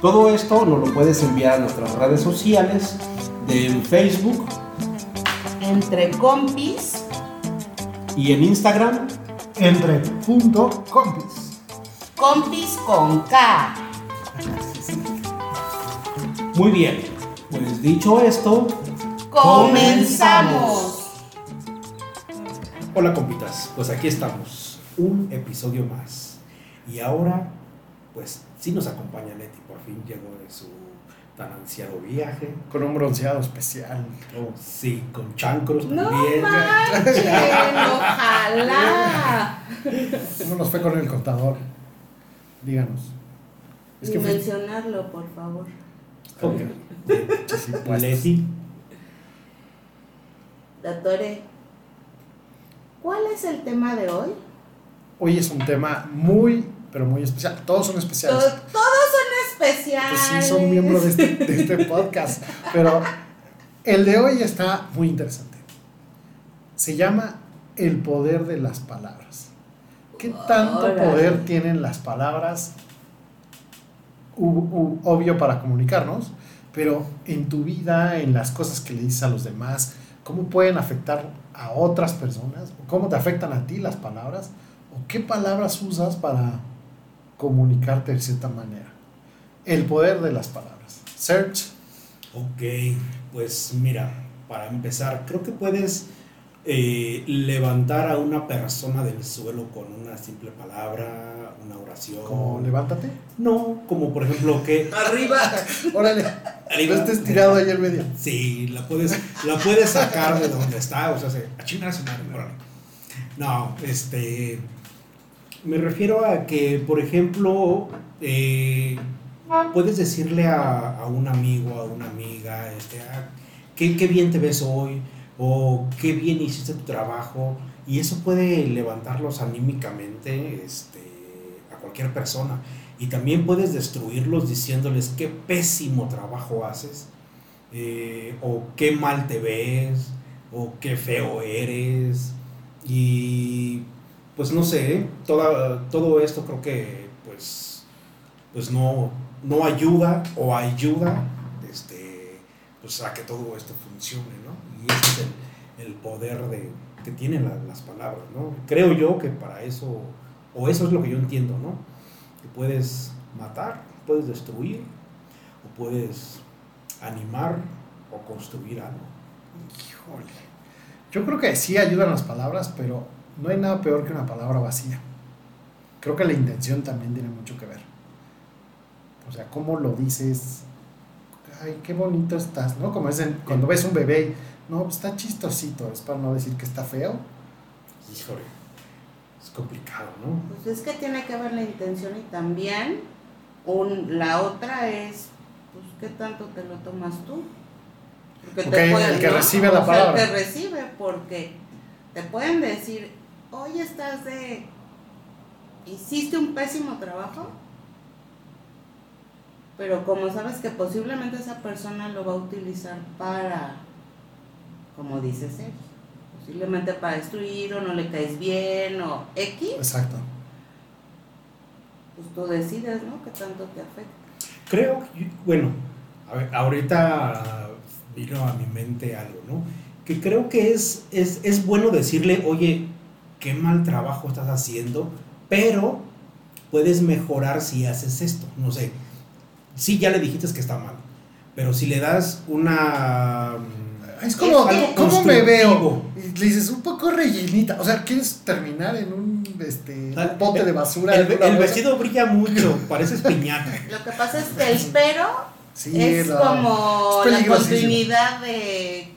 Todo esto nos lo puedes enviar a nuestras redes sociales de Facebook Entre compis. y en Instagram. Entre punto compis. Compis con K. Muy bien, pues dicho esto, Comenzamos. hola compitas, pues aquí estamos, un episodio más. Y ahora, pues sí nos acompaña Leti, por fin llegó de su tan ansiado viaje. Con un bronceado especial. Sí, con chancros No también. ojalá. ¿Cómo nos fue con el contador? Díganos. Es que fue- mencionarlo, por favor. Ok. Sí, pues. Leti, Doctore, ¿cuál es el tema de hoy? Hoy es un tema muy, pero muy especial. Todos son especiales. Todos son especiales. Pues sí, son miembros de este, de este podcast. Pero el de hoy está muy interesante. Se llama El poder de las palabras. ¿Qué tanto poder tienen las palabras? U- u- obvio para comunicarnos, pero en tu vida, en las cosas que le dices a los demás, ¿cómo pueden afectar a otras personas? ¿O ¿Cómo te afectan a ti las palabras? ¿O qué palabras usas para comunicarte de cierta manera? El poder de las palabras. Search. Ok, pues mira, para empezar, creo que puedes eh, levantar a una persona del suelo con una simple palabra, una oración. Como levántate. No, como por ejemplo que Arriba. Órale. Arriba. No estés tirado ahí en medio. Sí, la puedes, la puedes sacar de donde está, o sea, se, a chingar a su madre, órale. No, este. Me refiero a que, por ejemplo, eh, puedes decirle a, a un amigo, a una amiga, este, ah, qué, bien te ves hoy, o qué bien hiciste tu trabajo, y eso puede levantarlos anímicamente este, a cualquier persona. Y también puedes destruirlos diciéndoles qué pésimo trabajo haces, eh, o qué mal te ves, o qué feo eres. Y pues no sé. Toda- todo esto creo que pues, pues no, no ayuda o ayuda este, pues a que todo esto funcione, ¿no? Y ese es el, el poder de, que tienen la- las palabras, ¿no? Creo yo que para eso, o eso es lo que yo entiendo, ¿no? Que puedes matar, puedes destruir, o puedes animar o construir algo. Yo creo que sí ayudan las palabras, pero no hay nada peor que una palabra vacía. Creo que la intención también tiene mucho que ver. O sea, cómo lo dices. Ay, qué bonito estás, ¿no? Como es en- cuando ves un bebé, no, pues está chistosito, es para no decir que está feo. Híjole, es complicado, ¿no? Pues es que tiene que ver la intención y también un, la otra es, pues, ¿qué tanto te lo tomas tú? Porque Ok, el que recibe la O sea, palabra. El que recibe, porque te pueden decir, hoy estás de, hiciste un pésimo trabajo, pero como sabes que posiblemente esa persona lo va a utilizar para, como dice Sergio, posiblemente para destruir o no le caes bien o X, Exacto. pues tú decides, ¿no? ¿Qué tanto te afecta? Creo, que- bueno, a ver, ahorita vino a mi mente algo, ¿no? Que creo que es, es, es bueno decirle, oye, qué mal trabajo estás haciendo, pero puedes mejorar si haces esto, no sé. sí ya le dijiste que está mal. Pero si le das una... Es como, ¿cómo me veo? le dices, un poco rellenita. O sea, ¿quieres terminar en un este, Ah, bote el- de basura? El, vestido brilla mucho, pareces piñata. Lo que pasa es que el pero Sí, es no, como es la continuidad de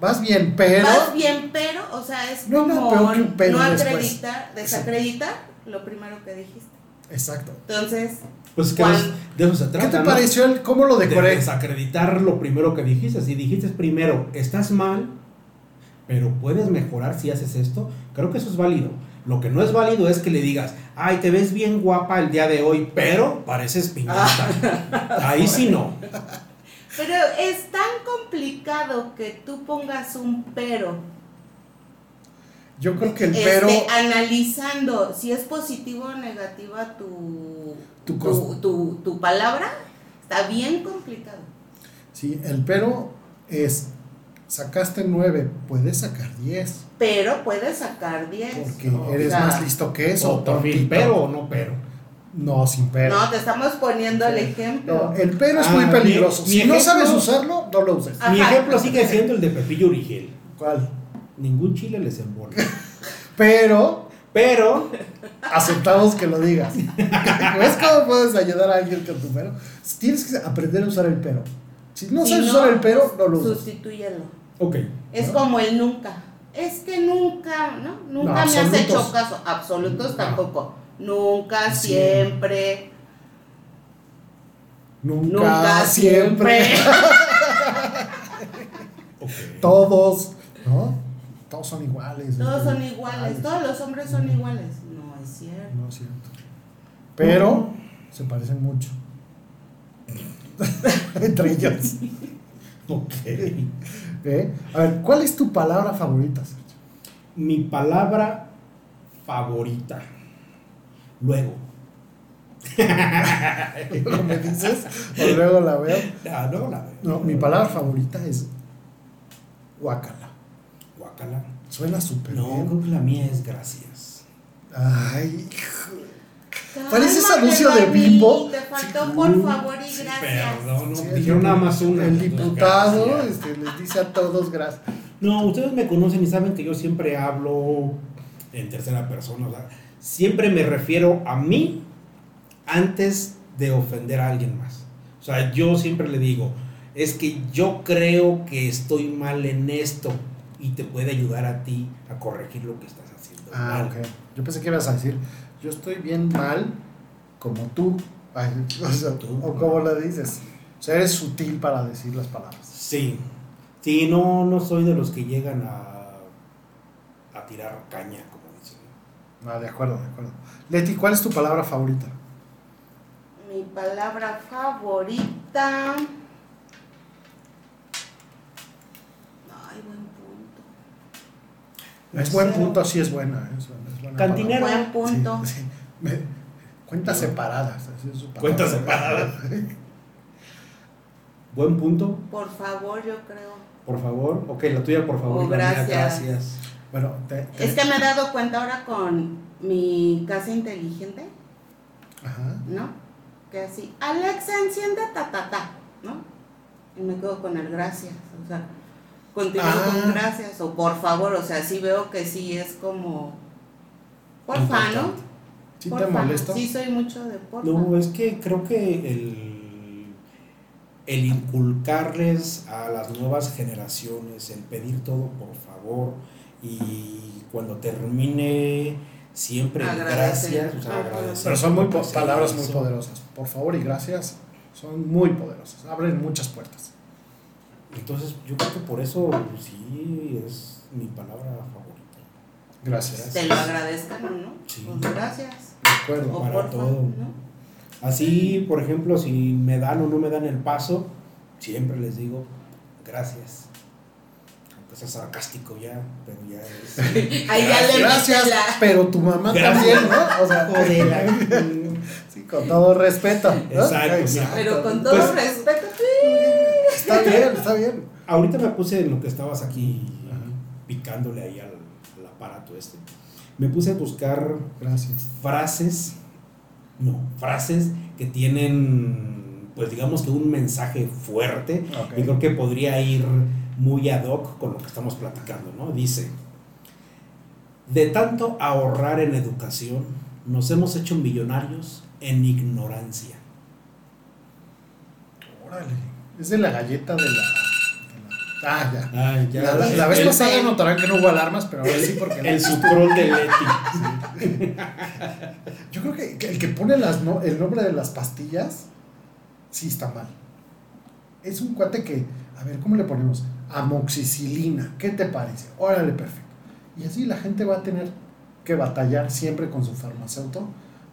Vas bien, pero. Vas bien, pero, o sea, es No, no, como pero que un pero no después. acreditar, desacreditar lo primero que dijiste. Exacto. Entonces, Pues que ¿Cuál? de, de eso se ¿Qué trata. te ¿no? pareció el cómo lo De decoré? desacreditar lo primero que dijiste. Si dijiste primero, estás mal, pero puedes mejorar si haces esto, creo que eso es válido. Lo que no es válido es que le digas, ay, te ves bien guapa el día de hoy, pero pareces piñata. Ahí sí no. Pero es tan complicado que tú pongas un pero, Yo creo que el este, pero. analizando si es positivo o negativa tu, Tu tu, tu- tu palabra, está bien complicado. Sí, el pero es. Sacaste 9, puedes sacar 10. Pero puedes sacar 10. Porque eres sea, más listo que eso. O también, tontito. pero o no pero. No, sin pero. No, te estamos poniendo el ejemplo. No, el pero es Ah, muy mi- peligroso. mi si no ejemplo- sabes usarlo, no lo uses. Ah. Mi ejemplo sigue siendo el de Pepillo Origel. ¿Cuál? Ningún chile les envuelve. Pero Pero, aceptamos que lo digas. ¿Ves cómo puedes ayudar a alguien con tu pero? Tienes que aprender a usar el pero. Si no Si sabes no, usar el pero, no lo usas. Sustitúyelo. ok. Es ¿No? como el nunca. Es que nunca, ¿no? Nunca No, me has hecho caso. Absolutos No. tampoco. Nunca, Sí. siempre. Nunca, Nunca, siempre. Todos. ¿No? Todos son iguales. Todos este, son iguales. Todos los hombres son iguales. No es cierto. No es cierto. Pero se parecen mucho. Entre ellos. Ok. ¿Eh? A ver, ¿cuál es tu palabra favorita, Sergio? Mi palabra favorita. Luego. Luego me dices, o luego la veo. Ah, no, la No, mi palabra favorita es guacala. Guácala. Suena súper No, bien. creo que la mía es gracias. Ay, Parece ese Cálmate, anuncio de Bimbo. Te faltó Sí. por favor y gracias. Perdón, no, Sí, dijeron nada más una. El diputado este, les dice a todos gracias. No, ustedes me conocen y saben que yo siempre hablo en tercera persona. o sea, siempre me refiero a mí antes de ofender a alguien más. O sea, yo siempre le digo, es que yo creo que estoy mal en esto y te puede ayudar a ti a corregir lo que estás haciendo. Ah, mal. ok. Yo pensé que ibas a decir, yo estoy bien mal como tú. Ay, o, sea, Tú. o como le dices. O sea, eres sutil para decir las palabras. Sí, sí, no, no soy de los que llegan a, a tirar caña. Ah, de acuerdo, de acuerdo. Leti, ¿cuál es tu palabra favorita? Mi palabra favorita. Ay, buen punto. Es buen punto, sí es buena. ¿eh? Es buena, es buena Cantinero. palabra. Buen punto. Sí, sí. Me- cuentas separadas. es. Cuentas separadas. Buen punto, Por favor, yo creo. por favor. Ok, la tuya, por favor. Oh, la mía, gracias. Bueno, te, te- Es que me he dado cuenta ahora con mi casa inteligente, Ajá. ¿no? Que así, Alexa, enciende ta ta ta, ¿no? Y me quedo con el gracias, o sea, continúo Ah. con gracias o por favor, o sea, sí veo que sí es como, porfa, ¿no? ¿Sí te Porfa. molesto? Sí, soy mucho de porfa. No, es que creo que el, el inculcarles a las nuevas generaciones, el pedir todo por favor y cuando termine siempre Agradecer. gracias, o sea, Ajá. agradecer. Pero son muy palabras muy poderosas. Por favor y gracias. Son muy poderosas. Abren muchas puertas. Entonces yo creo que por eso sí es mi palabra favorita. Gracias. Te lo agradezcan o no. Sí. Pues gracias. De acuerdo. O para porfa, todo. ¿no? Así, por ejemplo, si me dan o no me dan el paso, siempre les digo gracias. Aunque sea sarcástico ya, pero ya es. Ahí ya le Gracias. la- Pero tu mamá Gracias. también, ¿no? O sea, sí, con todo respeto. ¿no? Exacto, sí. Pero con todo Pues- respeto, sí. Está bien, está bien. Ahorita me puse en lo que estabas aquí Ajá. picándole ahí al, al aparato este. Me puse a buscar Gracias. frases, no, frases que tienen pues digamos que un mensaje fuerte y creo que podría ir muy ad hoc con lo que estamos platicando, ¿no? Dice, de tanto ahorrar en educación, nos hemos hecho millonarios en ignorancia. Órale. Es de la galleta de la. Ah, ya. La, la- la vez el, pasada notarán que no hubo alarmas, pero ahora sí porque el sucrol de Leti. Yo creo que, que el que pone las no- el nombre de las pastillas sí está mal. Es un cuate que, a ver, ¿cómo le ponemos? Amoxicilina, ¿qué te parece? Órale, perfecto. Y así la gente va a tener que batallar siempre con su farmacéutico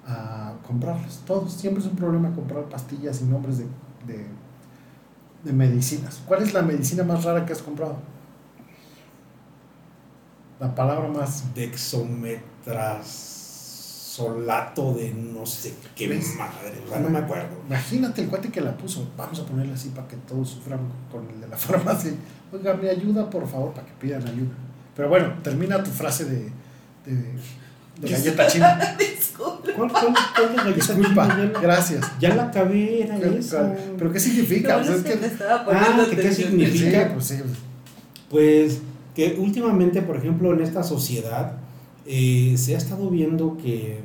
a comprarlas. Todos, siempre es un problema comprar pastillas y nombres de, de, de medicinas. ¿Cuál es la medicina más rara que has comprado? La palabra más Dexometrasolato de no sé qué ¿Ves? madre, o sea, no me acuerdo. Imagínate el cuate que la puso. Vamos a ponerle así para que todos sufran con el de la farmacia. Oiga, me ayuda, por favor, para que pidan ayuda. Pero bueno, termina tu frase de, de, de galleta china. Disculpe. ¿Cuál es la Disculpa, Ya gracias. Ya la acabé, era eso. ¿Pero qué significa? Lo bueno O sea, es que es te que- estaba poniendo Ah, ¿que qué atención. significa? Sí, pues sí. Pues que últimamente, por ejemplo, en esta sociedad eh, se ha estado viendo que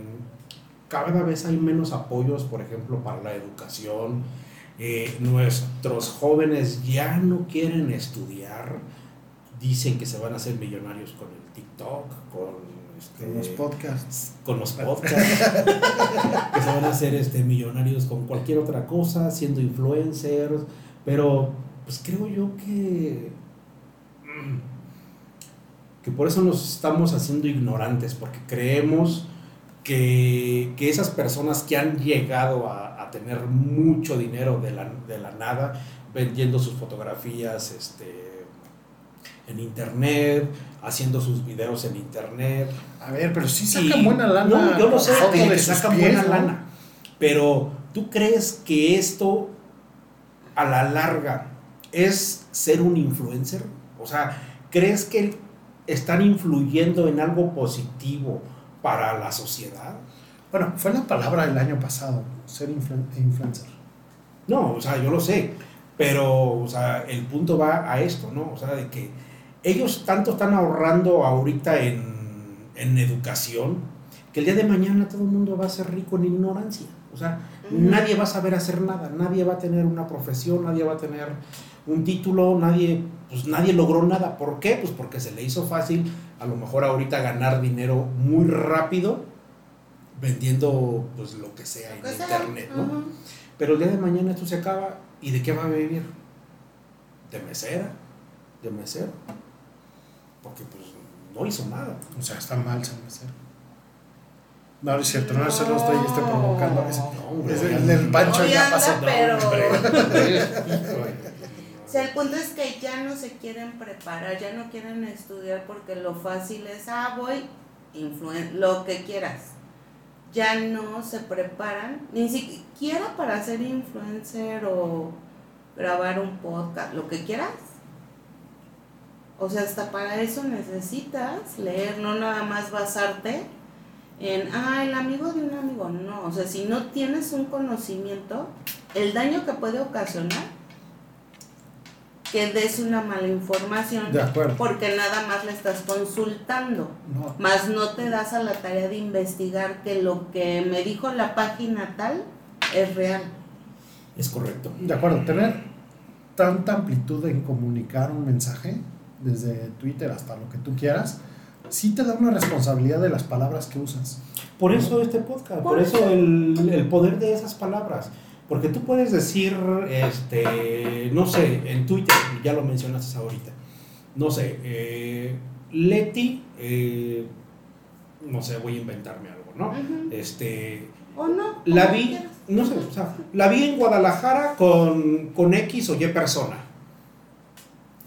cada vez hay menos apoyos, por ejemplo, para la educación. Eh, nuestros jóvenes ya no quieren estudiar, dicen que se van a hacer millonarios con el TikTok, con, este, Con los podcasts. con los podcasts, que se van a hacer este, millonarios con cualquier otra cosa, siendo influencers, pero pues creo yo que, mm, que por eso nos estamos haciendo ignorantes, porque creemos que, que esas personas que han llegado a, a tener mucho dinero de la, de la nada, vendiendo sus fotografías este, en internet, haciendo sus videos en internet, A ver, pero sí Sí, sacan buena lana. No, yo lo sé, que, que sacan pies, buena ¿no? lana. Pero, ¿tú crees que esto a la larga es ser un influencer? O sea, ¿crees que están influyendo en algo positivo para la sociedad? Bueno, fue la palabra del año pasado, ser influ- influencer. No, o sea, yo lo sé, pero, o sea, el punto va a esto, ¿no? O sea, de que ellos tanto están ahorrando ahorita en, en educación, que el día de mañana todo el mundo va a ser rico en ignorancia. O sea, Ujú. nadie va a saber hacer nada, nadie va a tener una profesión, nadie va a tener un título, nadie, pues nadie logró nada. ¿Por qué? Pues porque se le hizo fácil a lo mejor ahorita ganar dinero muy rápido vendiendo pues lo que sea en internet, ¿no? Pero el día de mañana esto se acaba y ¿de qué va a vivir? ¿De mesera? ¿De mesero? Porque pues no hizo nada. O sea, está mal ser mesero. No, no es cierto, no, eso lo estoy este, provocando. Es, hombre, es el del Pancho Hoy ya pasó. pero- sea, el punto es que ya no se quieren preparar, ya no quieren estudiar porque lo fácil es, ah, voy, influen lo que quieras. Ya no se preparan, ni siquiera para ser influencer o grabar un podcast, lo que quieras. O sea, hasta para eso necesitas leer, no nada más basarte en, ah, el amigo de un amigo. No, o sea, si no tienes un conocimiento, el daño que puede ocasionar que des una mala información De acuerdo. porque nada más la estás consultando, No, más no te das a la tarea de investigar que lo que me dijo la página tal es real. Es correcto. de acuerdo, tener tanta amplitud en comunicar un mensaje, desde Twitter hasta lo que tú quieras, sí te da una responsabilidad de las palabras que usas. Por eso este podcast, por, Por eso eso. el, el poder de esas palabras. Porque tú puedes decir, este, no sé, en Twitter, ya lo mencionaste ahorita, no sé, eh, Leti, eh, no sé, voy a inventarme algo, ¿no? Este, ¿O no? la vi, no sé, o sea, la vi en Guadalajara con, con X o Y persona.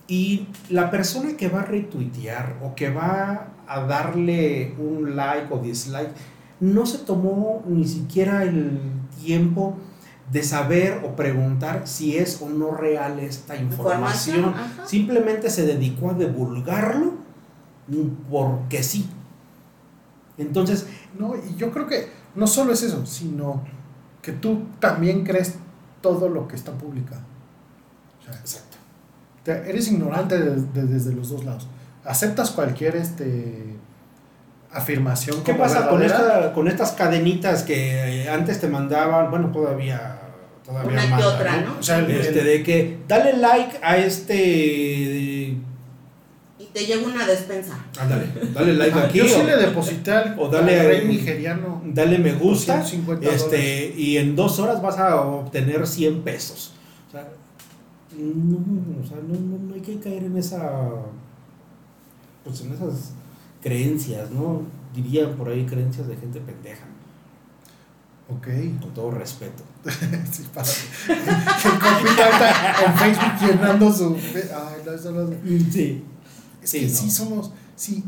Y la persona que va a retuitear o que va a darle un like o dislike, no se tomó ni siquiera el tiempo de saber o preguntar si es o no real esta información. Simplemente se dedicó a divulgarlo porque sí. Entonces, No, y yo creo que no solo es eso, sino que tú también crees todo lo que está publicado. O sea, Exacto. te- eres ignorante de- de- desde los dos lados. Aceptas cualquier este, afirmación ¿Qué pasa con, esta, con estas cadenitas que antes te mandaban? Bueno, todavía, todavía Una otra, ¿no? O sea, el- Este, el- de que dale like a este. Y te llega una despensa. Ándale, dale like Ah, aquí. yo sí o, le deposité al, o dale al rey nigeriano dale me gusta. 150 Este, y en dos horas vas a obtener 100 pesos. O sea, no, o sea, no, no, no hay que caer en esa. Pues en esas creencias, ¿no? Dirían por ahí creencias de gente pendeja, Ok. con todo respeto. sí, para. Ahorita en Facebook llenando su. Ay, no, eso no- Sí. Es Sí, que no. sí somos. Sí,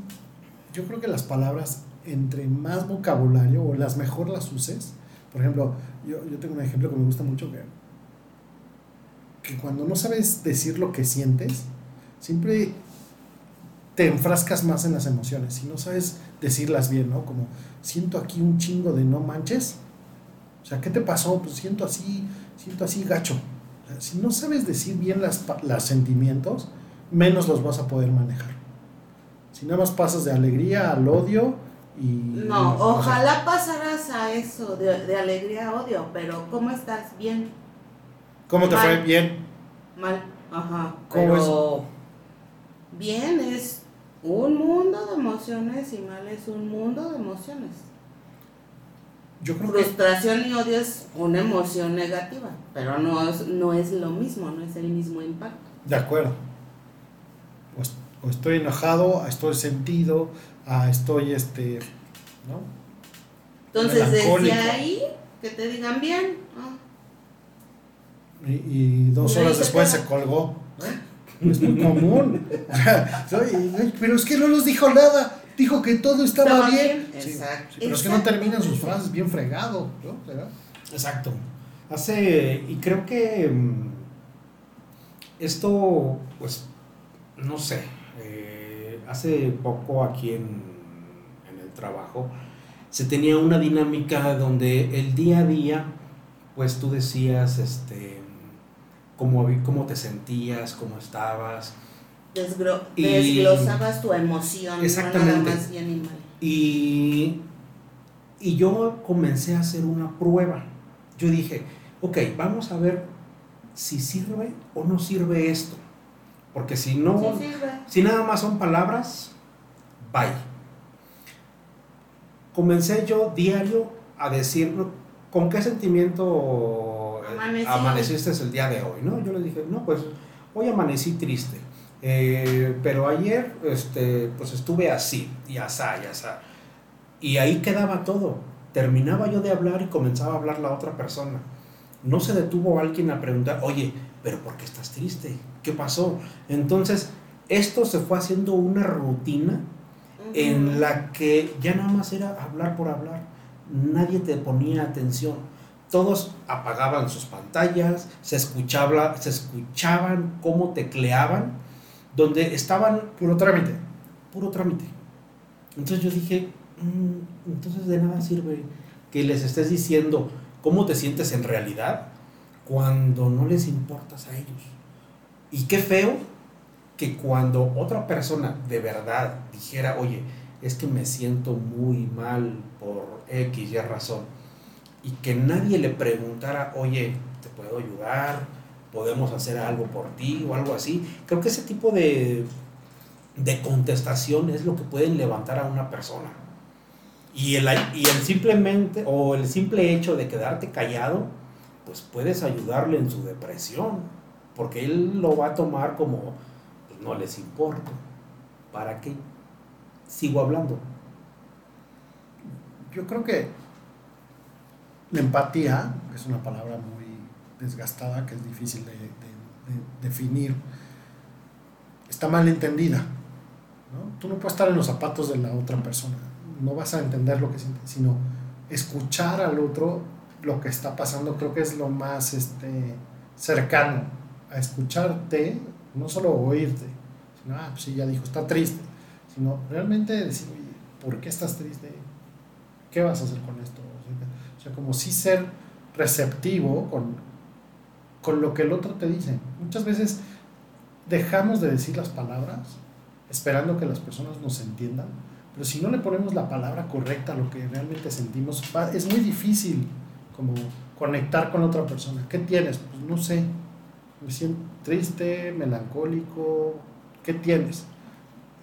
yo creo que las palabras, entre más vocabulario o las mejor las uses. Por ejemplo, yo, yo tengo un ejemplo que me gusta mucho que. Que cuando no sabes decir lo que sientes, siempre te enfrascas más en las emociones. Si no sabes decirlas bien, ¿no? Como siento aquí un chingo de no manches. O sea, ¿qué te pasó? Pues siento así, siento así gacho. O sea, si no sabes decir bien las, los sentimientos, menos los vas a poder manejar. Si nada más pasas de alegría al odio y... No, ojalá pasaras a eso, de, de alegría a odio, pero ¿cómo estás? Bien, ¿Cómo te fue? Bien. mal, ajá. ¿Cómo pero bien es un mundo de emociones y mal es un mundo de emociones. Yo creo que... Frustración y odio es una emoción negativa, pero no es, no es lo mismo, no es el mismo impacto. De acuerdo. O, est- o estoy enojado, estoy sentido, a estoy este... ¿No? Entonces, desde ahí, que te digan bien, ah, Y, y dos horas después se colgó. Es muy común. O sea, pero es que no nos dijo nada. Dijo que todo estaba, Estaba bien. bien, Sí, exacto. sí, pero es que no terminan sus frases bien fregado. ¿no? ¿Verdad? Exacto. Hace, y creo que mm, esto, pues, no sé, eh, hace poco aquí en, en el trabajo se tenía una dinámica donde el día a día, pues tú decías, este, cómo, cómo te sentías, cómo estabas, Y- desglosabas tu emoción, Exactamente. no nada más bien y mal. Y, y yo comencé a hacer una prueba. Yo dije, ok, vamos a ver si sirve o no sirve esto. Porque si no, Sí si nada más son palabras, bye. Comencé yo diario a decir. ¿con qué sentimiento Amanecí. amaneciste el día de hoy? ¿no? Yo le dije, no, pues hoy amanecí triste. Eh, pero ayer este, pues estuve así, y asá, y asá. Y ahí quedaba todo. Terminaba yo de hablar y comenzaba a hablar la otra persona. No se detuvo alguien a preguntar, oye, pero ¿por qué estás triste? ¿Qué pasó? Entonces, esto se fue haciendo una rutina en la que ya nada más era hablar por hablar. Nadie te ponía atención. Todos apagaban sus pantallas, se, escuchaba, se escuchaban cómo tecleaban, donde estaban Puro trámite. puro trámite. Entonces yo dije, "Mm, entonces de nada sirve que les estés diciendo cómo te sientes en realidad cuando no les importas a ellos. Y qué feo que cuando otra persona de verdad dijera, oye, es que me siento muy mal por X y razón, y que nadie le preguntara, oye, ¿te puedo ayudar? ¿Podemos hacer algo por ti? o algo así. Creo que ese tipo de, de contestación es lo que pueden levantar a una persona. Y el, y el simplemente, o el simple hecho de quedarte callado, pues puedes ayudarle en su depresión, porque él lo va a tomar como, pues no les importa. ¿Para qué? Sigo hablando. Yo creo que la empatía, es una palabra muy desgastada, que es difícil de, de- de definir, está mal entendida. ¿no? Tú no puedes estar en los zapatos de la otra persona, no vas a entender lo que siente, sino escuchar al otro lo que está pasando, creo que es lo más este, cercano a escucharte, no solo oírte, sino, ah, pues sí, ya dijo, está triste, sino realmente decir, oye, ¿por qué estás triste? ¿Qué vas a hacer con esto? Sea, como sí ser receptivo con, con lo que el otro te dice. Muchas veces dejamos de decir las palabras esperando que las personas nos entiendan, pero si no le ponemos la palabra correcta a lo que realmente sentimos, es muy difícil como conectar con otra persona. ¿Qué tienes? Pues no sé. Me siento triste, melancólico. ¿Qué tienes?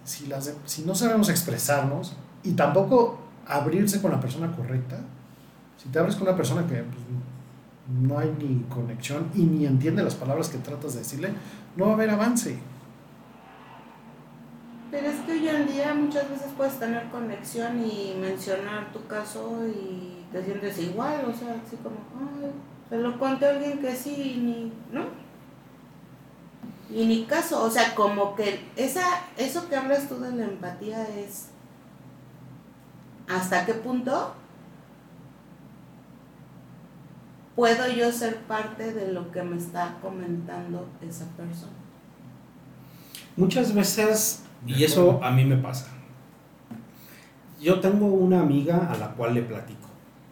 Si, las si no sabemos expresarnos y tampoco abrirse con la persona correcta, si te abres con una persona que pues, no hay ni conexión y ni entiende las palabras que tratas de decirle, no va a haber avance. Pero es que hoy en día muchas veces puedes tener conexión y mencionar tu caso y te sientes igual, o sea, así como, ay, se lo conté a alguien que sí y ni, ¿no? Y ni caso, o sea, como que esa, eso que hablas tú de la empatía es, ¿hasta qué punto puedo yo ser parte de lo que me está comentando esa persona? Muchas veces, y eso a mí me pasa, yo tengo una amiga a la cual le platico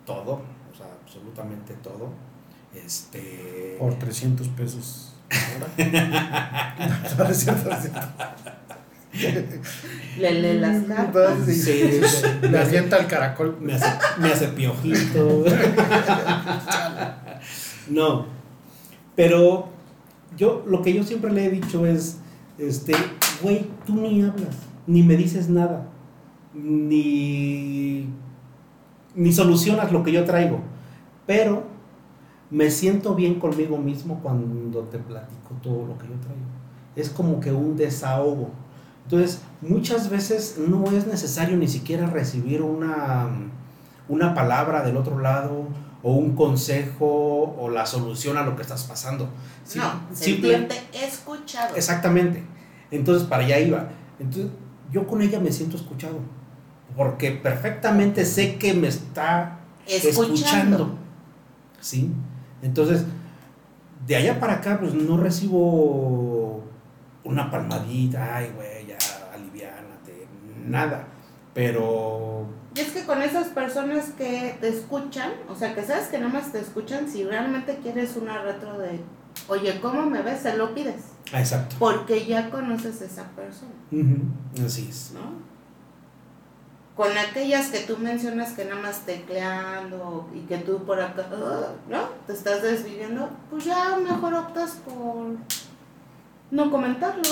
todo, o sea, absolutamente todo. Este. Por 300 pesos. ahora. No. Le lee las cartas. Sí, Sí, sí. Le avienta el caracol. me hace, me hace piojito. no, pero yo lo que yo siempre le he dicho es, este, güey, tú ni hablas, ni me dices nada, ni, ni solucionas lo que yo traigo, pero me siento bien conmigo mismo cuando te platico todo lo que yo traigo. Es como que un desahogo. Entonces, muchas veces no es necesario ni siquiera recibir una, una palabra del otro lado o un consejo o la solución a lo que estás pasando. No, simple- sentirte escuchado. Exactamente. Entonces, para allá iba. Entonces, yo con ella me siento escuchado. Porque perfectamente sé que me está Escuchando. escuchando. ¿Sí? Entonces, de allá para acá, pues no recibo una palmadita, ay, güey, nada. Pero, Y es que con esas personas que te escuchan, o sea, que sabes que nada más te escuchan, si realmente quieres una retro de, oye, ¿cómo me ves? Se lo pides. exacto. Porque ya conoces a esa persona, Así es. ¿no? Con aquellas que tú mencionas que nada más tecleando y que tú por acá, ¿no? Te estás desviviendo, pues ya mejor optas por no comentarlo.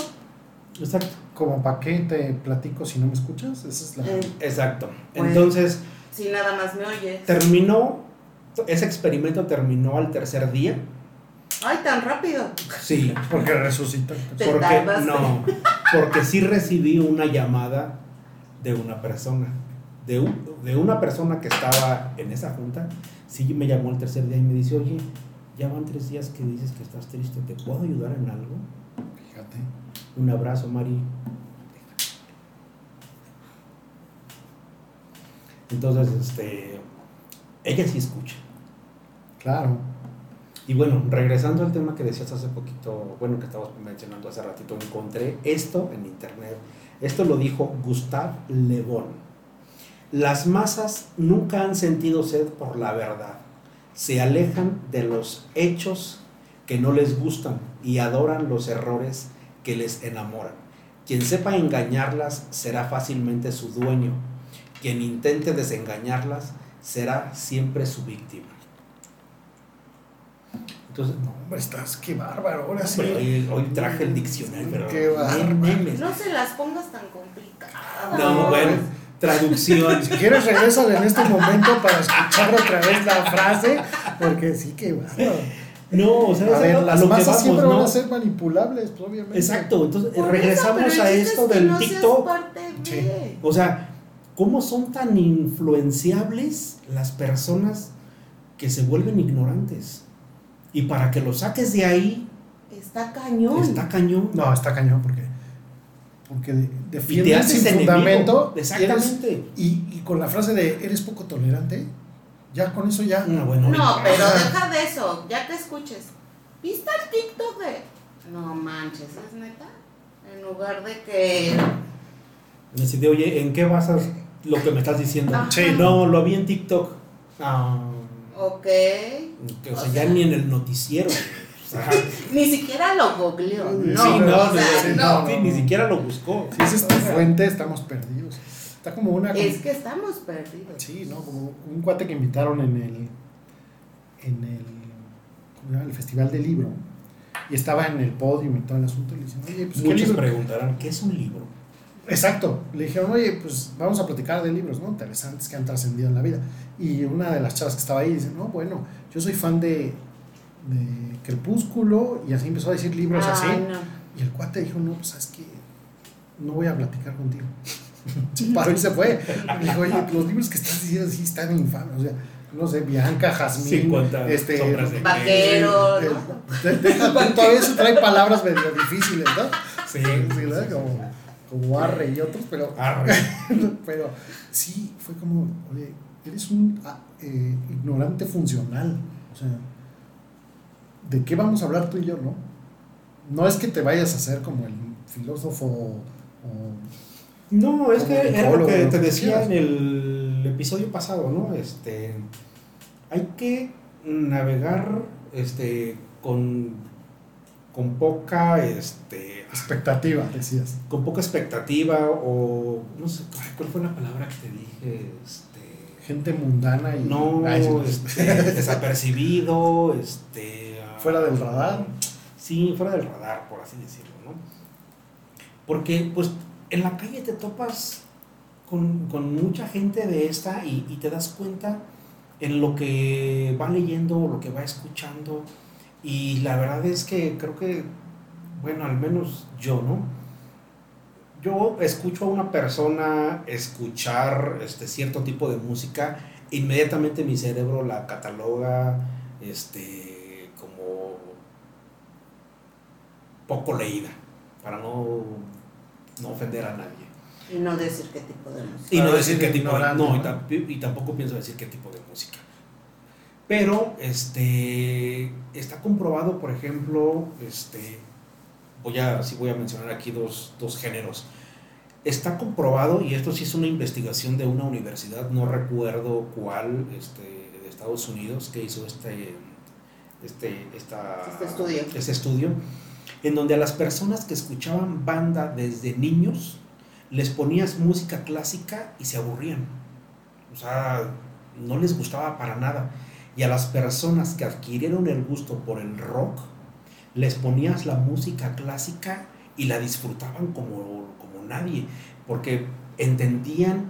Exacto. Como para qué te platico si no me escuchas, esa es la... Eh, Exacto. Pues- Entonces, si nada más me oyes. terminó, ese experimento terminó al tercer día. Ay, tan rápido. Sí, Porque resucita. Te porque tardaste. no, porque sí recibí una llamada de una persona, de, un- de una persona que estaba en esa junta, sí me llamó el tercer día y me dice, oye, ya van tres días que dices que estás triste, ¿te puedo ayudar en algo? Fíjate. Un abrazo, Mari. Entonces, este, ella sí escucha. Claro. Y bueno, regresando al tema que decías hace poquito, bueno, que estabas mencionando hace ratito, encontré esto en internet. Esto lo dijo Gustave Le Bon. Las masas nunca han sentido sed por la verdad. Se alejan de los hechos que no les gustan y adoran los errores que les enamoran. Quien sepa engañarlas será fácilmente su dueño. Quien intente desengañarlas será siempre su víctima. Entonces, No, hombre, estás, qué bárbaro. Ahora sí. Hoy, hoy traje el diccionario, pero Qué no bárbaro. No se las pongas tan complicadas. No, bueno, traducción. Si quieres, regrésale en este momento para escuchar otra vez la frase, porque sí que bárbaro. No, o sea, A ver, a las lo que masas vamos, siempre ¿no? van a ser manipulables, pues, obviamente. Exacto, entonces Por regresamos a esto es que del no TikTok. parte de. Sí. O sea, ¿cómo son tan influenciables las personas que se vuelven ignorantes? Y para que lo saques de ahí, Está cañón. está cañón. No, está cañón porque, porque de- y te defienden haces sin enemigo. fundamento. Exactamente. y, y con la frase de eres poco tolerante, ya con eso ya. No, bueno, No, pero deja de eso, ya que escuches. ¿Viste el TikTok de.? No manches, ¿es neta? En lugar de que. Me decide, oye, ¿en qué basas lo que me estás diciendo? Ajá. Sí, no, lo vi en TikTok. Ah, Ok. que, o sea, ya ni en el noticiero. Ni siquiera lo googleó. No, sí, no, o sea, sí, no. sí, ni siquiera lo buscó. Si esa es tu fuente, estamos perdidos. Está como una. Es que estamos perdidos. Sí, ¿no? Como un cuate que invitaron en el. En el. ¿Cómo se llama? El Festival del Libro. Y estaba en el podio y todo el asunto. Y le dicen, oye, pues. ¿qué Muchos libro? preguntarán, ¿qué es un libro? Exacto. Le dijeron, oye, pues vamos a platicar de libros, ¿no? Interesantes que han trascendido en la vida. Y una de las chavas que estaba ahí dice, no, bueno, yo soy fan de, de Crepúsculo. Y así empezó a decir libros así. No. Y el cuate dijo, no, pues sabes que no voy a platicar contigo. Se paró y se fue. Me dijo, oye, los libros que estás diciendo así están infames. O sea, no sé, Bianca, Jazmín, 50 este, de Vaquero, todavía eso trae palabras medio difíciles, ¿no? Sí, Sí, ¿verdad? Como, como Arre y otros, pero, Arre. pero sí, fue como, oye, eres un ah, eh, ignorante funcional. O sea, ¿de qué vamos a hablar tú y yo, no? No es que te vayas a hacer como el filósofo o No, es que era lo que te decía en el episodio pasado, ¿no? Este, hay que navegar este, con, con poca, este, expectativa, decías. con poca expectativa o no sé, ¿cuál fue la palabra que te dije? Este, Gente mundana y no, Ay, este, desapercibido, este, ah, Fuera del radar. Sí, fuera del radar, por así decirlo, ¿no? Porque, pues, en la calle te topas con, con mucha gente de esta y, y te das cuenta en lo que va leyendo, lo que va escuchando. Y la verdad es que creo que, bueno, al menos yo, ¿no? Yo escucho a una persona escuchar este cierto tipo de música, inmediatamente mi cerebro la cataloga este como poco leída, para no, no ofender a nadie. Y no decir qué tipo de música. Y no decir decir qué tipo de, no, y, y tampoco pienso decir qué tipo de música. Pero este está comprobado, por ejemplo, este voy a sí voy a mencionar aquí dos, dos géneros. Está comprobado, y esto sí es una investigación de una universidad, no recuerdo cuál, este, de Estados Unidos, que hizo este, este, esta- Este estudio. este estudio, en donde a las personas que escuchaban banda desde niños, les ponías música clásica y se aburrían. O sea, no les gustaba para nada. Y a las personas que adquirieron el gusto por el rock, les ponías la música clásica y la disfrutaban como, como nadie, porque entendían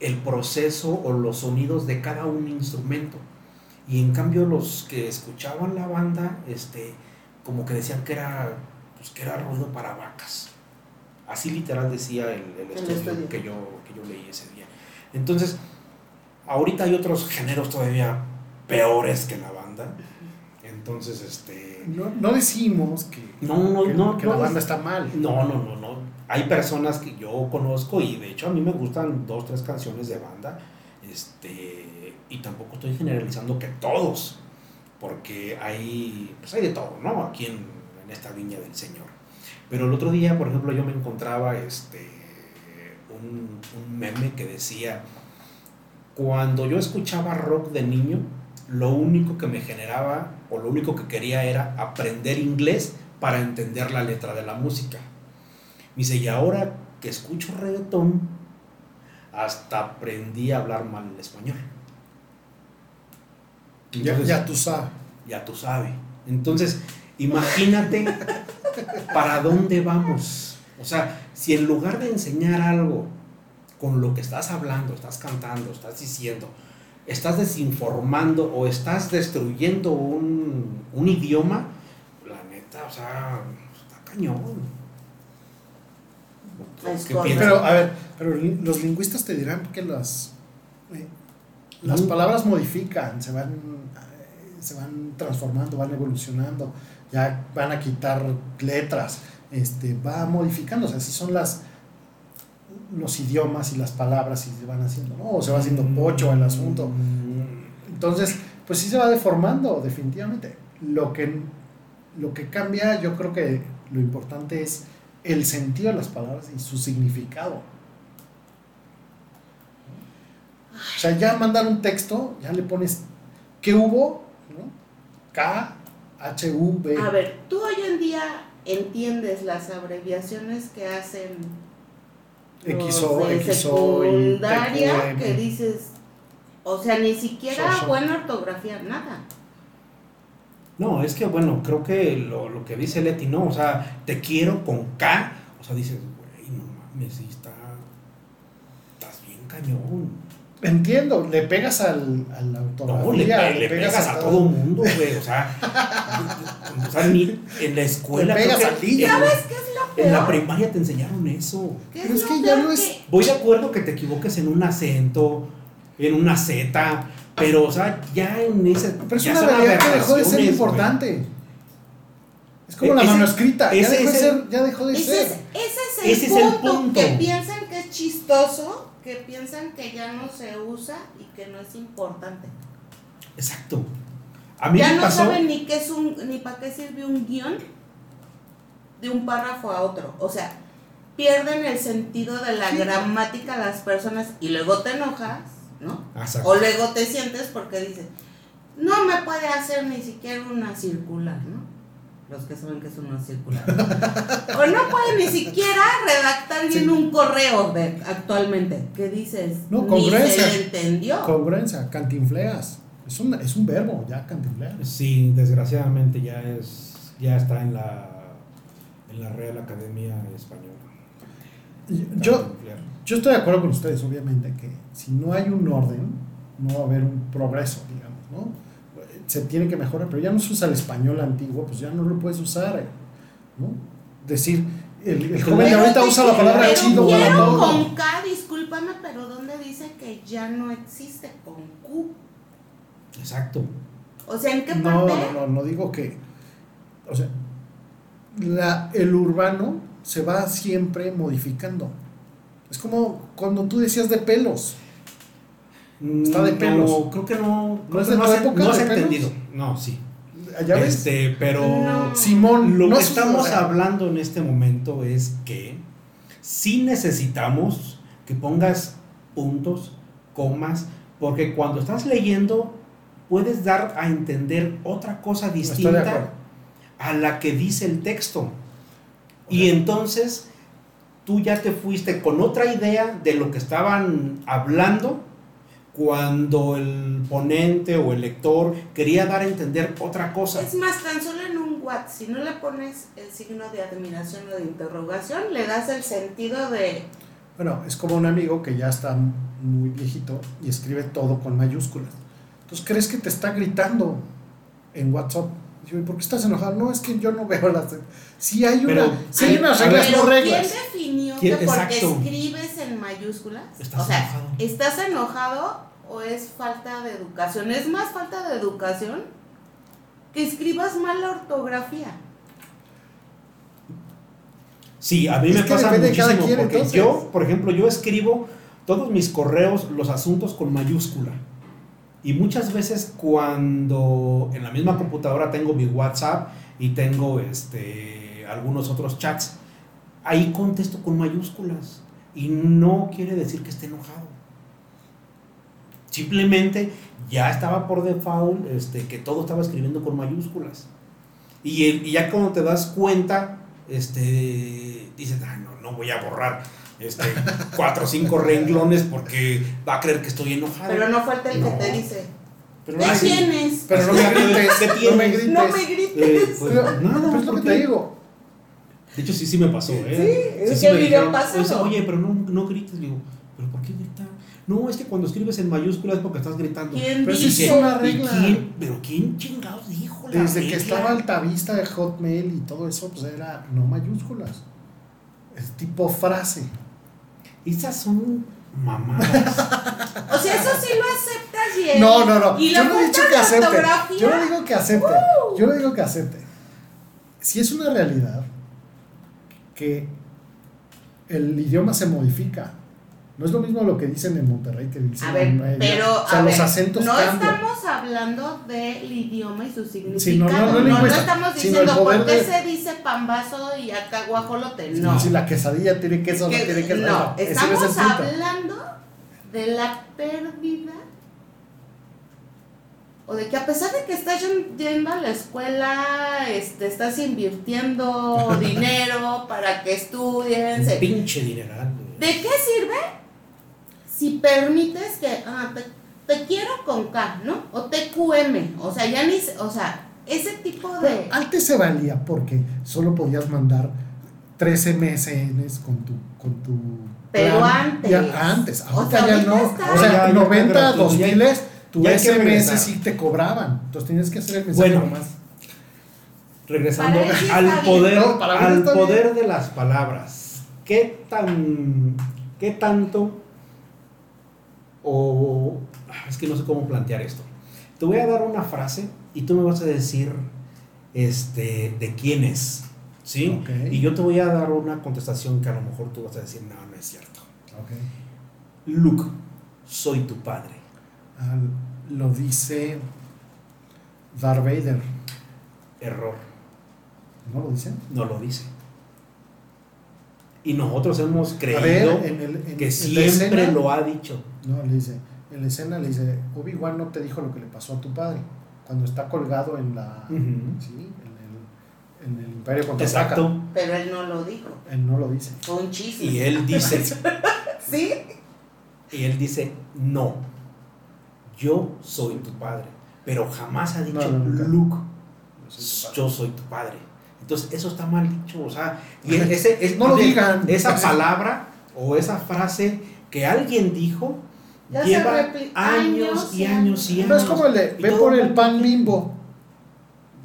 el proceso o los sonidos de cada un instrumento. Y en cambio los que escuchaban la banda, este, como que decían que era, pues, que era ruido para vacas. Así literal decía el, el El estudio. Que, yo, que yo leí ese día. Entonces, ahorita hay otros géneros todavía peores que la banda. Entonces, este... No, no decimos que, No, no, que, no, que no la banda es- está mal. No, no, no, no. Hay personas que yo conozco y de hecho a mí me gustan dos, tres canciones de banda. Este, y tampoco estoy generalizando que todos, porque hay, pues hay de todo, ¿no? Aquí en, esta viña del Señor. Pero el otro día, por ejemplo, yo me encontraba este, un, un meme que decía, cuando yo escuchaba rock de niño, lo único que me generaba o lo único que quería era aprender inglés para entender la letra de la música. Me dice, y ahora que escucho reggaetón, hasta aprendí a hablar mal el español. Ya, Entonces, ya tú sabes. ya tú sabes. Entonces, imagínate para dónde vamos. O sea, si en lugar de enseñar algo con lo que estás hablando, estás cantando, estás diciendo, estás desinformando o estás destruyendo un, un idioma, la neta, o sea, está cañón. Pero, a ver, pero los lingüistas te dirán que las, eh, las Mm. palabras modifican, se van, se van transformando, van evolucionando, ya van a quitar letras, este, va modificándose, así son las los idiomas y las palabras y se van haciendo, ¿no? O se va haciendo pocho el asunto. Mm, Entonces, pues sí se va deformando, definitivamente. Lo que, lo que cambia, yo creo que lo importante es el sentido de las palabras y su significado. O sea, ya mandar un texto, ya le pones ¿qué hubo? ¿no? K, HV. A ver, tú hoy en día entiendes las abreviaciones que hacen los XO, de XO secundaria TQM. que dices, o sea, ni siquiera So, so. buena ortografía, nada. No, es que bueno, creo que lo, lo que dice Leti, no, o sea, te quiero con K, o sea, dices, güey, no mames, sí está, estás bien cañón. Entiendo, le pegas al, a la ortografía. No, le, pe- le pegas a todo mundo, güey, o sea, o sea, ni en la escuela, Le pegas creo al que niño. en, ¿Sabes qué es lo en la peor? primaria te enseñaron eso. ¿Qué Pero es que ya peor no es- que- Voy de acuerdo que te equivoques en un acento, en una Z, pero, o sea, ya en ese. Pero es una realidad que dejó de ser importante. Es como E- la manuscrita, ya ese dejó, de es el- ser, ya dejó de Ese ser. es, ese es el, Ese es el punto, punto. que piensan que es chistoso, que piensan que ya no se usa y que no es importante. Exacto. A mí ya me no pasó. saben ni qué es un, ni para qué sirve un guion de un párrafo a otro. O sea, pierden el sentido de la Sí. gramática las personas y luego te enojas, ¿no? Exacto. O luego te sientes porque dices, no me puede hacer ni siquiera una circular, ¿no? Los que saben que es una circular. o no puede ni siquiera redactar bien Sí. un correo de, actualmente. ¿Qué dices? No, ni congruencia. se le entendió. Congruencia, cantinfleas. Es un, es un verbo, ya cantinfleas. Sí, desgraciadamente ya es. Ya está en la. En la Real Academia Española. Yo, yo estoy de acuerdo con ustedes, obviamente, que si no hay un orden, no va a haber un progreso, digamos, ¿no? Se tiene que mejorar, pero ya no se usa el español antiguo, pues ya no lo puedes usar, ¿no? Decir, el, el joven de ahorita usa la palabra chido para todo. con K, discúlpame, pero ¿dónde dice que ya no existe con Q? Exacto. O sea, ¿en qué No, parte? no, no, no digo que. O sea, la, el urbano se va siempre modificando. Es como cuando tú decías de pelos. Está de Mm, pelos. No, creo que no. ¿No creo es que de no tu has, época no pelos? entendido. No, sí. ¿Ya ves? Este, pero. No. Simón, Lo no que es- estamos hablando en este momento es que sí necesitamos que pongas puntos, comas, porque cuando estás leyendo puedes dar a entender otra cosa distinta a la que dice el texto. Y entonces tú ya te fuiste con otra idea de lo que estaban hablando cuando el ponente o el lector quería dar a entender otra cosa. Es más, tan solo en un WhatsApp, si no le pones el signo de admiración o de interrogación, le das el sentido de... Bueno, es como un amigo que ya está muy viejito y escribe todo con mayúsculas. Entonces, ¿crees que te está gritando en WhatsApp? Digo, ¿y por qué estás enojado? No, es que yo no veo las... Si hay, una, Pero- sí hay unas a reglas Pero reglas. ¿quién definió ¿Quién- que porque exacto. escribes en mayúsculas? Estás o sea, enojado. ¿estás enojado o es falta de educación? Es más falta de educación que escribas mal la ortografía. Sí, a mí Es me que pasa muchísimo quien, porque entonces. yo, por ejemplo, yo escribo todos mis correos, los asuntos con mayúscula. Y muchas veces cuando en la misma computadora tengo mi WhatsApp y tengo este algunos otros chats, ahí contesto con mayúsculas y no quiere decir que esté enojado. Simplemente ya estaba por default este, que todo estaba escribiendo con mayúsculas. Y, el- y ya cuando te das cuenta, este, dices, "Ah, no, no voy a borrar este, cuatro o cinco renglones porque va a creer que estoy enojado. Pero no falta el No. que te dice, Pero ¿qué no, tienes? Pero no me grites, ¿Qué no me grites. No me grites. Eh, pues, Pero, nada, pero es lo que ¿por te digo. De hecho, sí, sí me pasó, ¿eh? Sí, es sí que me video dijeron, pasado. Oye, pero no, no grites. Digo, ¿pero por qué gritar? No, es que cuando escribes en mayúsculas es porque estás gritando. ¿Quién Pero sí dice? es una ¿Y regla. quién? ¿Pero quién chingados dijo la Desde que estaba Altavista de Hotmail y todo eso, pues era no mayúsculas. Es tipo frase. Esas son mamadas. O sea, eso sí lo aceptas y No, no, no. Y Yo la no he dicho que acepte. Yo no digo que acepte. Yo no digo que acepte. Si es una realidad que el idioma se modifica. No es lo mismo lo que dicen en Monterrey que dicen A ver, en pero o sea, a los ver, acentos no cambian. estamos hablando del idioma y su significado. Sí, no, no, no no, el lingüista, estamos diciendo por qué de- se dice pambazo y acá guajolote. No. Si la quesadilla tiene queso o no Que- tiene queso. no, estamos es hablando de la pérdida O de que a pesar de que estás yen- yendo a la escuela, este, estás invirtiendo dinero para que estudien. Se- pinche güey. ¿De qué sirve si permites que ah, te, te quiero con K, ¿no? O TQM, o sea, ya ni, se- o sea, ese tipo de... Bueno, antes se valía porque solo podías mandar 13 MSNs con tu con tu Pero plan. antes. Ya, antes, O ahorita sea, ya no. está- O sea, Ya, ya, 90, pero tú- 2000 ya- tu ya SMS sí te cobraban. Entonces tenías que hacer el mensaje Bueno. nomás. Regresando al poder, No, al poder de las palabras. ¿Qué tan, qué tanto o ah, es que no sé cómo plantear esto? Te voy a dar una frase y tú me vas a decir, este, de quién es, ¿sí? Y yo te voy a dar una contestación que a lo mejor tú vas a decir, no, no es cierto. Ok. Luke, soy tu padre. Ah, lo dice Darth Vader. Error, ¿No lo dice? no lo dice. Y nosotros hemos creído ver, en el, en- que en siempre escena- lo ha dicho. No, le dice, en la escena le dice, Obi-Wan no te dijo lo que le pasó a tu padre cuando está colgado en la, sí, en el, en el Imperio contraataca. Exacto. Pero él no lo dijo, Él no lo dice. fue un chisme. Y él dice, ¿Sí? y él dice, no, yo soy tu padre. Pero jamás ha dicho, No, no. Luke, No soy yo soy tu padre. Entonces, eso está mal dicho. O sea, y ese, es, No lo de- digan. Esa palabra o esa frase que alguien dijo Ya lleva años y años y No años. es como el de, ve por el pan bimbo.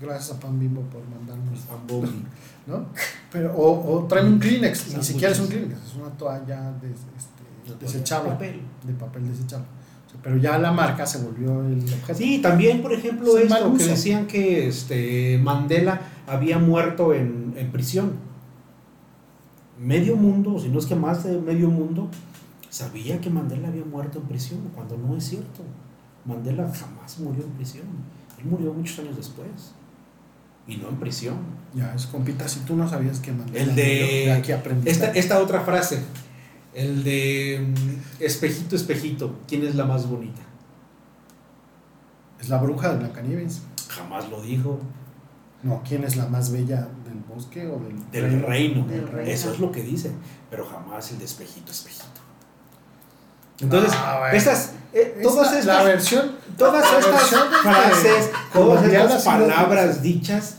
Gracias a pan bimbo por mandarnos, Bambogi. ¿no? Pero, o, o tráeme un Kleenex, ni siquiera es un Kleenex, es una toalla de, este, desechable, Papel. de papel desechable. Pero ya la marca se volvió el objeto. Sí, también, por ejemplo, Es esto que decían que este, Mandela había muerto en, en prisión. Medio mundo, si no es que más de medio mundo, sabía que Mandela había muerto en prisión, cuando no es cierto. Mandela jamás murió en prisión. Él murió muchos años después. Y no en prisión. Ya, es compita, si tú no sabías que Mandela El de- murió, aquí. Esta, esta otra frase, el de mm, espejito, espejito, ¿quién es la más bonita? Es la bruja de Blancanieves. Jamás lo dijo. No, ¿quién es la más bella del bosque o del, Del reino. Del reino. Eso es lo que dice, pero jamás el de espejito, espejito. Entonces, Ah, bueno. estas, eh, todas Esta- estas, la versión todas la estas versión frases, todas estas palabras dichas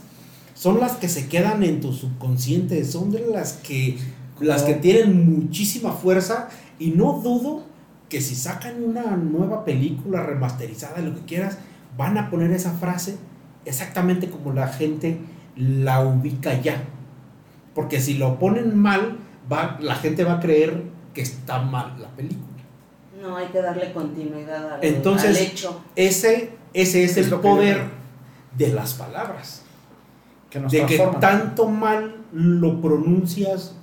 son las que se quedan en tu subconsciente, son de las que las que tienen muchísima fuerza y no dudo que si sacan una nueva película remasterizada, lo que quieras, van a poner esa frase exactamente como la gente la ubica ya. Porque si lo ponen mal, va, la gente va a creer que está mal la película. No, hay que darle continuidad al, Entonces, al hecho. Ese, ese es, Es el poder de las palabras. que nos de que tanto mal lo pronuncias,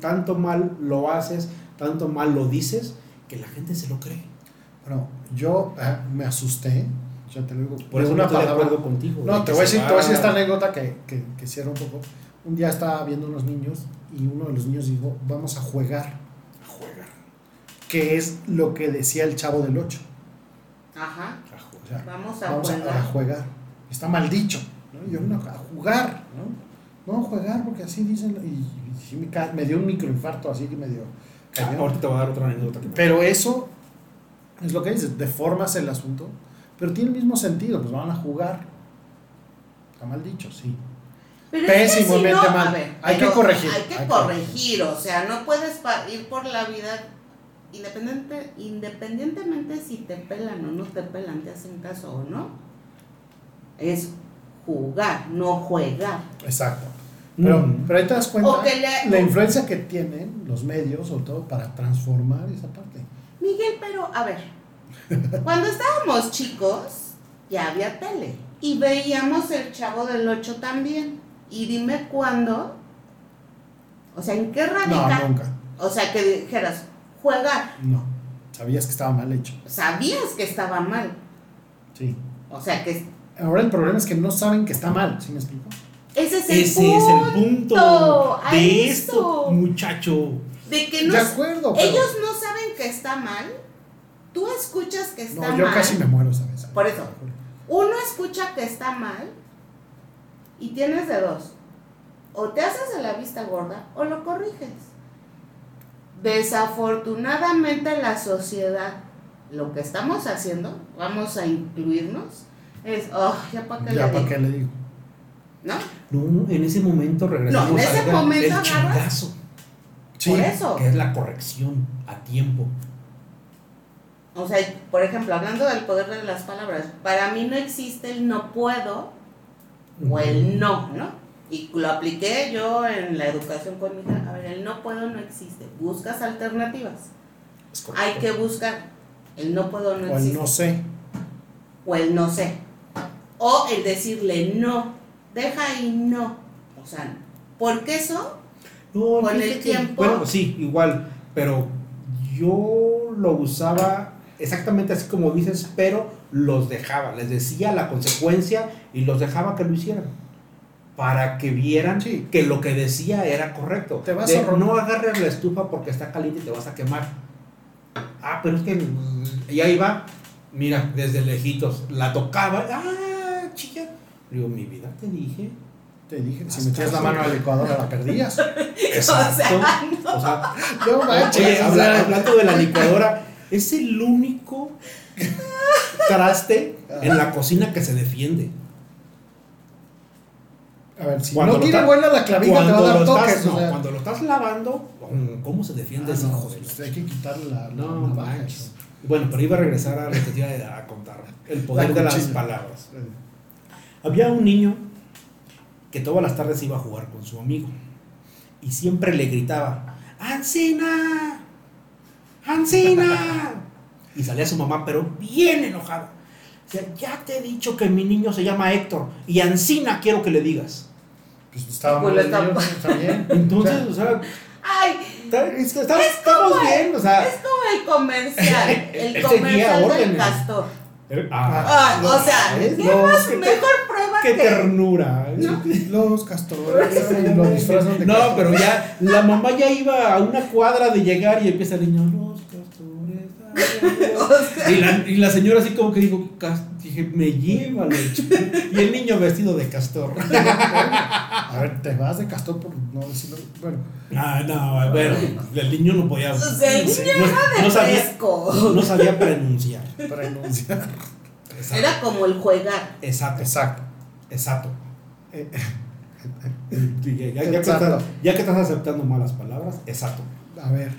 tanto mal lo haces, tanto mal lo dices, que la gente se lo cree. Bueno, yo ah, me asusté, ya te lo digo, Por eso una no estoy de palabra. acuerdo contigo. No, te voy, a decir, te voy a decir esta anécdota que, que, que cierra un poco. Un día estaba viendo unos niños y uno de los niños dijo, vamos a jugar, Juega, que es lo que decía el chavo del 8. Ajá. a jugar. O sea, Vamos a vamos a, jugar. a jugar. Está mal dicho. ¿no? Yo no, a jugar. ¿no? no, jugar porque así dicen. Y sí me, dio un microinfarto así que me dio. Ah, cañón. ahorita te voy a dar otra anécdota. que Pero eso es lo que dices, deformas el asunto, pero tiene el mismo sentido, pues van a jugar. Está mal dicho, sí. Pero es que Pésimamente si no, mal. ver, Hay que corregir, Hay que hay que corregir, o sea, no puedes ir por la vida independiente, independientemente si te pelan o no te pelan, te hacen caso o no. Es jugar, no jugar. Exacto. Pero, Mm. pero ahí te das cuenta le- la influencia que tienen los medios, sobre todo para transformar esa parte. Miguel, pero a ver, cuando estábamos chicos, ya había tele y veíamos el chavo del 8 también. Y dime cuándo, o sea, ¿en qué No, radica? nunca. O sea, que dijeras, jugar, No. Sabías que estaba mal hecho. sabías que estaba mal. Sí. O sea, que Ahora el problema es que no saben que está mal, ¿sí me explico? Ese es el Ese punto. es el punto a de esto. muchacho. De que no, de acuerdo, pero. ellos no saben que está mal. Tú escuchas que está no, yo mal. casi me muero esa vez. Por eso. Uno escucha que está mal y tienes de dos. O te haces de la vista gorda o lo corriges. Desafortunadamente la sociedad, lo que estamos haciendo, vamos a incluirnos, es, oh, ya para qué Ya, le ¿para digo?". qué le digo? ¿no? No, en ese momento regresamos No, en ese gran- momento el chingazo, Por eso. que es la corrección a tiempo. O sea, por ejemplo, hablando del poder de las palabras, para mí no existe el no puedo o el no, ¿no? Y lo apliqué yo en la educación con mi hija. A ver, el no puedo no existe. Buscas alternativas. Hay que buscar. El no puedo no O el existe. no sé. O el no sé. O el decirle no. Deja ahí no. O sea, porque eso No, Con el que- tiempo- Bueno, sí, igual, pero yo lo usaba exactamente así como dices, pero los dejaba, les decía la consecuencia y los dejaba que lo hicieran. Para que vieran Sí. que lo que decía era correcto. Te vas De, a no agarres la estufa porque está caliente y te vas a quemar. Ah, pero es que. Y ahí va, mira, desde lejitos, la tocaba. Ah. Digo, mi vida, te dije. Te dije, si metías la mano a la licuadora la perdías. Exacto. O sea, No manches. Oye, o sea, hablando de la licuadora, es el único traste en la cocina que se defiende. A ver, si Cuando no tiene buena la clavija, te va a dar toques. estás, o no, sea. cuando lo estás lavando, ¿cómo se defiende Ah, ese no, hijo pues la- hay que quitarle la, la No, manches. eso. Bueno, pero iba a regresar a lo que te iba a contar. El poder La de las palabras. Había un niño que todas las tardes iba a jugar con su amigo y siempre le gritaba, ¡Ancina! ¡Ancina! Y salía su mamá, pero bien enojada. Ya te he dicho que mi niño se llama Héctor y Ancina quiero que le digas. Pues estaba Pues mal el niño. Entonces, O sea, Ay, está- es estamos bien, o sea... es como el comercial. El comercial del órdenes. castor. Ah, Ah, o sea. ¿qué No, más? Mejor prueba ¡Qué que. ternura! Los castores lo disfrazan de No, pero ya la mamá ya iba a una cuadra de llegar y empieza el niño, los castores. ay, ay". Y la, y la señora así como que dijo, "Cas- dije, me lleva leche. Y el niño vestido de castor. A ver, te vas de castor por no decirlo. Bueno, Ah, no, bueno, el niño no podía. O sea, el sí, niño no, era de no sabía, fresco. no sabía pronunciar. Exacto. Era como el juegar. Exacto, Exacto. exacto. Eh, Ya, ya- ya que Exacto. estás, ya que estás aceptando malas palabras, exacto. a ver,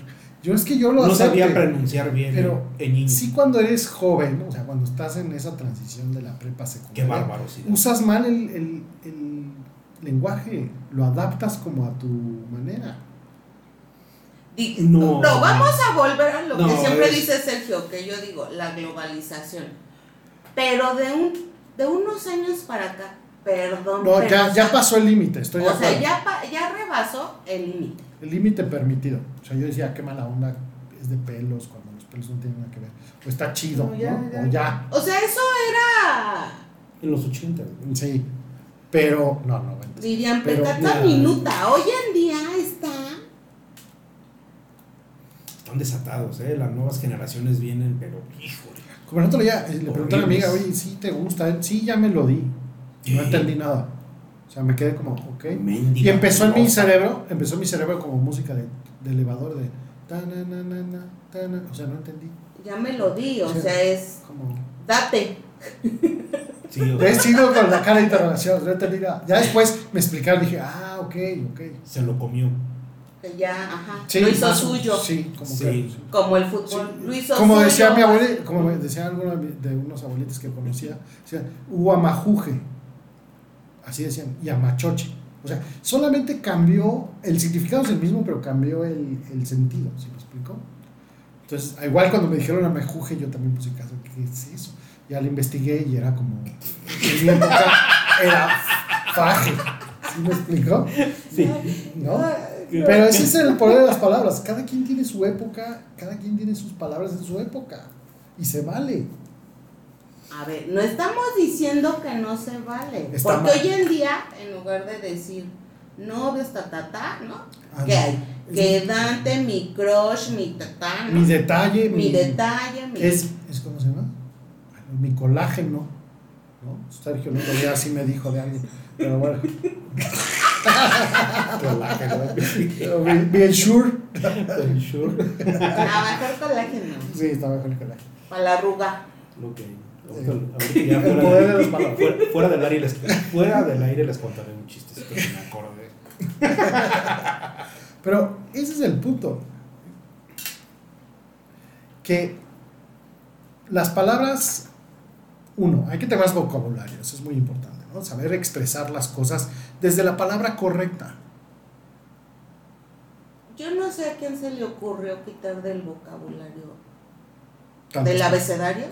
yo es que yo lo No sabía pronunciar bien Pero en niño. Sí, cuando eres joven, o sea, cuando estás en esa transición de la prepa Qué secundaria, bárbaro, sí. usas mal el, el- el lenguaje, lo adaptas como a tu manera. Di- No. No, vamos a volver a lo No, que siempre es- dice Sergio, que yo digo, la globalización. Pero de un de unos años para acá, perdón. No, pero, ya, ya pasó el límite, estoy de O sea, ya, ya rebasó el límite. El límite permitido. O sea, yo decía, qué mala onda es de pelos cuando los pelos no tienen nada que ver. O está chido, No, ¿no? ya, ya. O ya. O sea, eso era, En los 80. Sí. Pero, no, no, bueno. dirían, ya. minuta. Hoy en día está... Están desatados, ¿eh? Las nuevas generaciones vienen, pero híjole. Como el otro día eh, le pregunté a mi amiga, oye, ¿sí te gusta? Sí, ya me lo di. No entendí nada. O sea, me quedé como, ok. Y empezó en mi cerebro, empezó mi cerebro como música de, de elevador de... ta, na, na, na, na, ta, na. O sea, no entendí. Ya me lo di, o sea, es... Como... Date. Sí, He sido con la cara de interrogación, no entendí nada. Ya después me explicaron, dije, ah, ok, ok. se lo comió. Ya, ajá. Sí, lo hizo más- suyo. Sí, como Sí. que... sí. Como el fútbol. Sí. Lo hizo Como suyo. decía mi abuela, como decía alguno de unos abuelitos que conocía, decía, Huamajuje. Así decían, y Amachoche. O sea, solamente cambió, el significado es el mismo, pero cambió el, el sentido, ¿sí me explicó? Entonces, igual cuando me dijeron Amajuje, yo también puse caso, ¿qué es eso? Ya lo investigué y era como, en mi época era faje, ¿sí me explicó? Sí. ¿No? Pero ese es el poder de las palabras. Cada quien tiene su época, cada quien tiene sus palabras en su época. Y se vale. A ver, no estamos diciendo que no se vale. Está porque mal. hoy en día, en lugar de decir novios, tatata, ¿no? Ah, ¿Qué no. hay? Que Dante, mi crush, mi tatá, ¿no? Mi detalle, mi detalle, mi. Es, es ¿cómo se llama? Bueno, mi colágeno. ¿no? Sergio el otro día así me dijo de alguien. Pero bueno, Colágeno. bien, bien sure. Sure. Ah, mejor colágeno. Sí, está mejor que la. Para la arruga. Ok. Ahorita- ahorita ya El fuera, poder de de- las palabras. fuera, fuera del aire les, fuera del aire les contaré un chiste que me acordé. Pero ese es el punto. Que las palabras, uno, hay que tener más vocabulario, eso es muy importante, ¿no? Saber expresar las cosas desde la palabra correcta. Yo no sé a quién se le ocurrió quitar del vocabulario, del abecedario,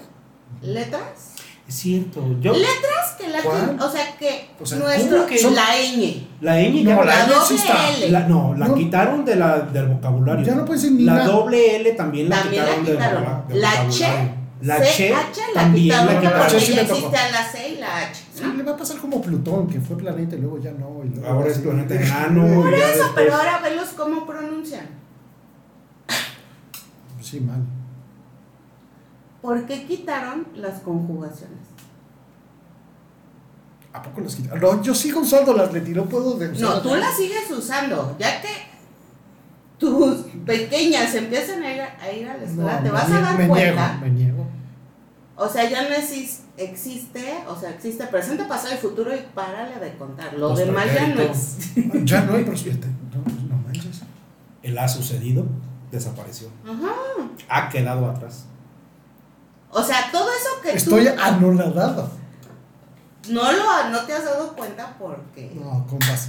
letras. Es cierto. Yo, Letras que la ¿Cuál? o sea que O sea, nuestro, ¿cómo que? Son- la ñ, la ñ No, ya la la ñ sí doble está. L. la- no, la No. quitaron de la, del vocabulario. Ya no puede ser ni La nada. doble L también la También la quitaron del quitaron. vocabula- del La vocabulario. Che, La C, che H la también quitaron la La porque quitaron. sí ya existe la C y la H. Sí, ¿no? le va a pasar como Plutón, que fue planeta y luego ya no. Y luego Ahora es planeta enano. Por eso, después- pero ahora velos cómo pronuncian. Sí, mal. ¿Por qué quitaron las conjugaciones? ¿A poco las quitaron? No, yo sigo usando las Leti, no puedo de No, tú las sigues usando, ya que tus pequeñas empiezan a ir a, a ir a la escuela, No, te me vas a dar me cuenta. Niego, me niego. O sea, ya no exis- existe, o sea, existe presente, pasado y futuro y párale de contar. Lo Los demás ya no existe. Ya no hay presidente. No, pues, no manches. El ha sucedido, desapareció. Ajá. Ha quedado atrás. O sea, todo eso que Estoy tú anonadado. no lo no te has dado cuenta porque No, compas.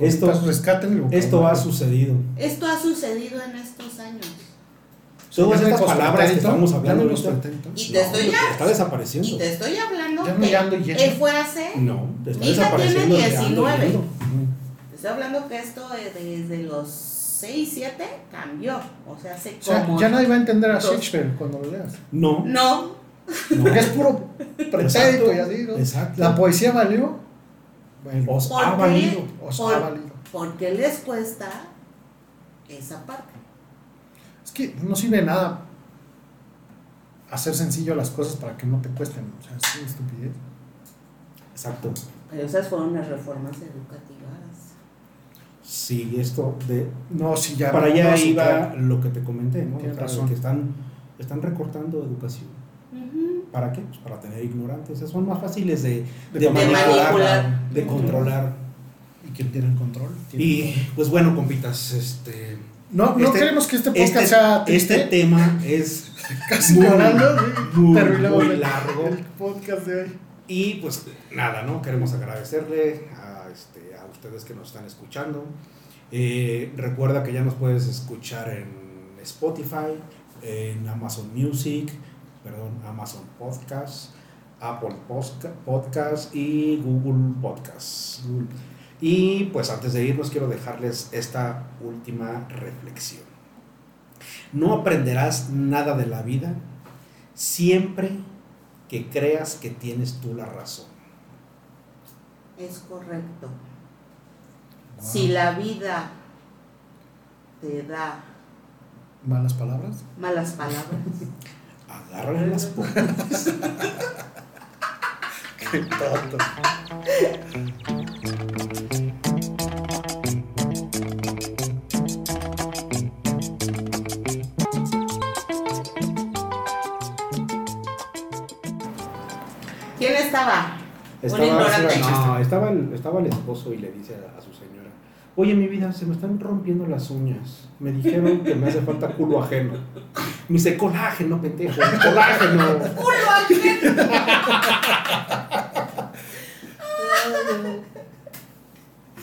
Esto- Compas, rescaten el Esto ha sucedido. esto ha sucedido en estos años. Todas estas palabras que estamos hablando no. Y te estoy ya- Está desapareciendo. Y te estoy hablando Ya no que él fue hace No, te está desapareciendo. tiene el de ando 19. yendo. Mm. Te Estoy hablando que esto eh, desde los 6, 7 cambió. O sea, hace O sea, como. ya nadie va a entender a dos. Shakespeare cuando lo leas. No, No, no. Porque es puro pretérito y así, ¿no? Exacto. La poesía valió. Bueno, Os ¿Por ha valido. os por- ha valido. porque les cuesta esa parte. Es que no sirve nada hacer sencillo las cosas para que no te cuesten. O sea, es una estupidez. Exacto. Pero esas fueron las reformas educativas. Sí, esto de. No, si ya. Para no, allá no, iba claro. lo que te comenté, ¿no? Tienes O sea, razón. Que están, están recortando educación. Ujú. ¿Para qué? Pues para tener ignorantes. Esos Son más fáciles de, De de manipular. manipular. de controlar. ¿Y quién tiene el control? Tiene Y el control. pues bueno, compitas, este. No, no este- queremos que este podcast Este, sea triste. este tema es casi muy, llorando, muy, terminamos muy el- largo. El podcast de hoy. Y pues nada, ¿no? Queremos agradecerle a, este, ustedes que nos están escuchando. Eh, recuerda que ya nos puedes escuchar en Spotify, en Amazon Music, perdón, Amazon Podcast, Apple Podcast y Google Podcast. Y pues antes de irnos quiero dejarles esta última reflexión. No aprenderás nada de la vida siempre que creas que tienes tú la razón. Es correcto. Si la vida te da Malas palabras. malas palabras, Agárrale las puntas. Qué tonto. ¿quién estaba? Estaba, no, estaba, el, estaba el esposo y le dice a, a su señora, oye mi vida, se me están rompiendo las uñas. Me dijeron que me hace falta culo ajeno. Me dice, colágeno, pendejo, colágeno. ¡Culo ajeno!